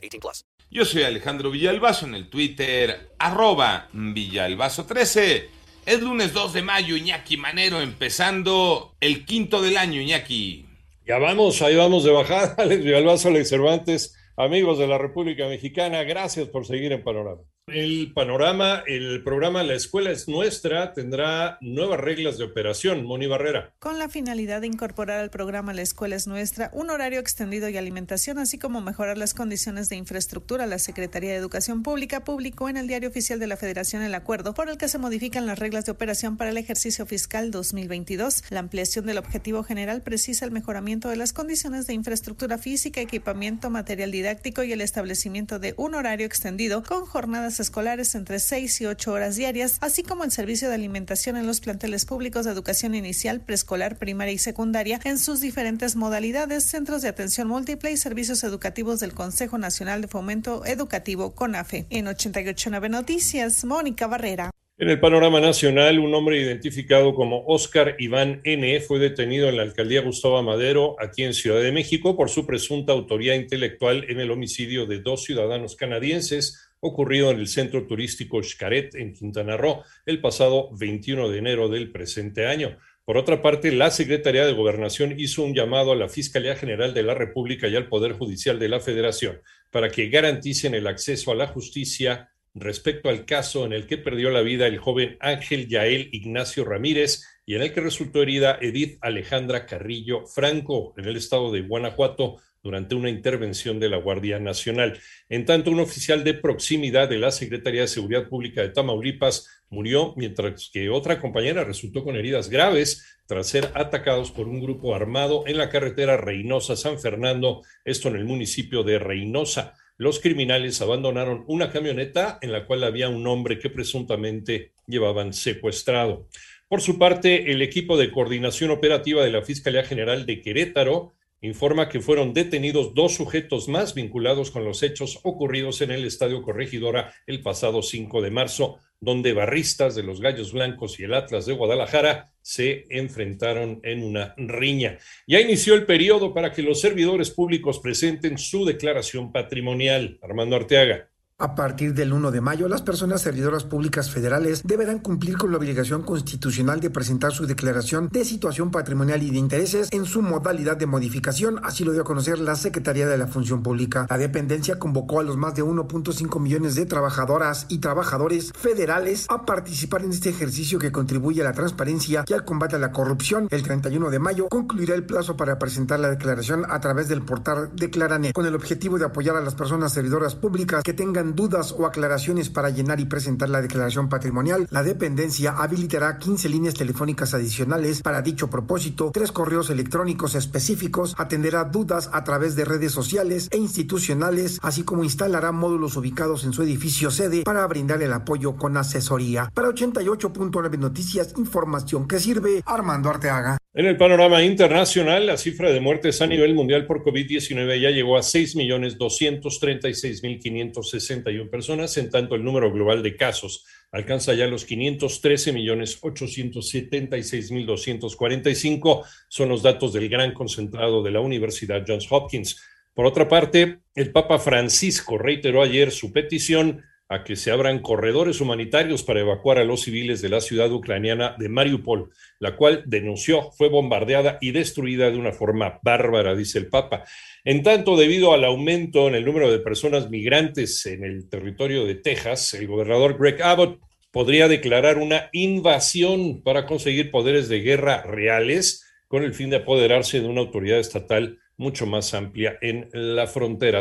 18 plus. Yo soy Alejandro Villalbazo en el Twitter, arroba Villalbazo13. Es lunes 2 de mayo, Iñaki Manero, empezando el quinto del año, Iñaki. Ya vamos, ahí vamos de bajada, Alex Villalbazo, Alex Cervantes, amigos de la República Mexicana, gracias por seguir en Panorama. El panorama, el programa La Escuela es Nuestra tendrá nuevas reglas de operación. Moni Barrera. Con la finalidad de incorporar al programa La Escuela es Nuestra un horario extendido y alimentación, así como mejorar las condiciones de infraestructura, la Secretaría de Educación Pública publicó en el Diario Oficial de la Federación el acuerdo por el que se modifican las reglas de operación para el ejercicio fiscal 2022. La ampliación del objetivo general precisa el mejoramiento de las condiciones de infraestructura física, equipamiento, material didáctico y el establecimiento de un horario extendido con jornadas escolares entre 6 y 8 horas diarias, así como el servicio de alimentación en los planteles públicos de educación inicial, preescolar, primaria y secundaria en sus diferentes modalidades, centros de atención múltiple y servicios educativos del Consejo Nacional de Fomento Educativo CONAFE. En 889 Noticias, Mónica Barrera. En el panorama nacional, un hombre identificado como Oscar Iván N. fue detenido en la alcaldía Gustavo Madero, aquí en Ciudad de México, por su presunta autoría intelectual en el homicidio de dos ciudadanos canadienses ocurrido en el centro turístico Xcaret en Quintana Roo el pasado 21 de enero del presente año. Por otra parte, la Secretaría de Gobernación hizo un llamado a la Fiscalía General de la República y al Poder Judicial de la Federación para que garanticen el acceso a la justicia respecto al caso en el que perdió la vida el joven Ángel Yael Ignacio Ramírez y en el que resultó herida Edith Alejandra Carrillo Franco en el estado de Guanajuato durante una intervención de la Guardia Nacional. En tanto, un oficial de proximidad de la Secretaría de Seguridad Pública de Tamaulipas murió, mientras que otra compañera resultó con heridas graves tras ser atacados por un grupo armado en la carretera Reynosa-San Fernando, esto en el municipio de Reynosa. Los criminales abandonaron una camioneta en la cual había un hombre que presuntamente llevaban secuestrado. Por su parte, el equipo de coordinación operativa de la Fiscalía General de Querétaro informa que fueron detenidos dos sujetos más vinculados con los hechos ocurridos en el Estadio Corregidora el pasado 5 de marzo, donde barristas de los Gallos Blancos y el Atlas de Guadalajara se enfrentaron en una riña. Ya inició el periodo para que los servidores públicos presenten su declaración patrimonial. Armando Arteaga. A partir del 1 de mayo, las personas servidoras públicas federales deberán cumplir con la obligación constitucional de presentar su declaración de situación patrimonial y de intereses en su modalidad de modificación, así lo dio a conocer la Secretaría de la Función Pública. La dependencia convocó a los más de 1.5 millones de trabajadoras y trabajadores federales a participar en este ejercicio que contribuye a la transparencia y al combate a la corrupción. El 31 de mayo concluirá el plazo para presentar la declaración a través del portal Declaranet, con el objetivo de apoyar a las personas servidoras públicas que tengan dudas o aclaraciones para llenar y presentar la declaración patrimonial, la dependencia habilitará 15 líneas telefónicas adicionales para dicho propósito, tres correos electrónicos específicos, atenderá dudas a través de redes sociales e institucionales, así como instalará módulos ubicados en su edificio sede para brindar el apoyo con asesoría. Para 88.9 Noticias, información que sirve Armando Arteaga. En el panorama internacional, la cifra de muertes a nivel mundial por COVID-19 ya llegó a 6.236.561 personas, en tanto el número global de casos alcanza ya los 513.876.245, son los datos del gran concentrado de la Universidad Johns Hopkins. Por otra parte, el Papa Francisco reiteró ayer su petición a que se abran corredores humanitarios para evacuar a los civiles de la ciudad ucraniana de Mariupol, la cual denunció fue bombardeada y destruida de una forma bárbara, dice el Papa. En tanto, debido al aumento en el número de personas migrantes en el territorio de Texas, el gobernador Greg Abbott podría declarar una invasión para conseguir poderes de guerra reales con el fin de apoderarse de una autoridad estatal mucho más amplia en la frontera.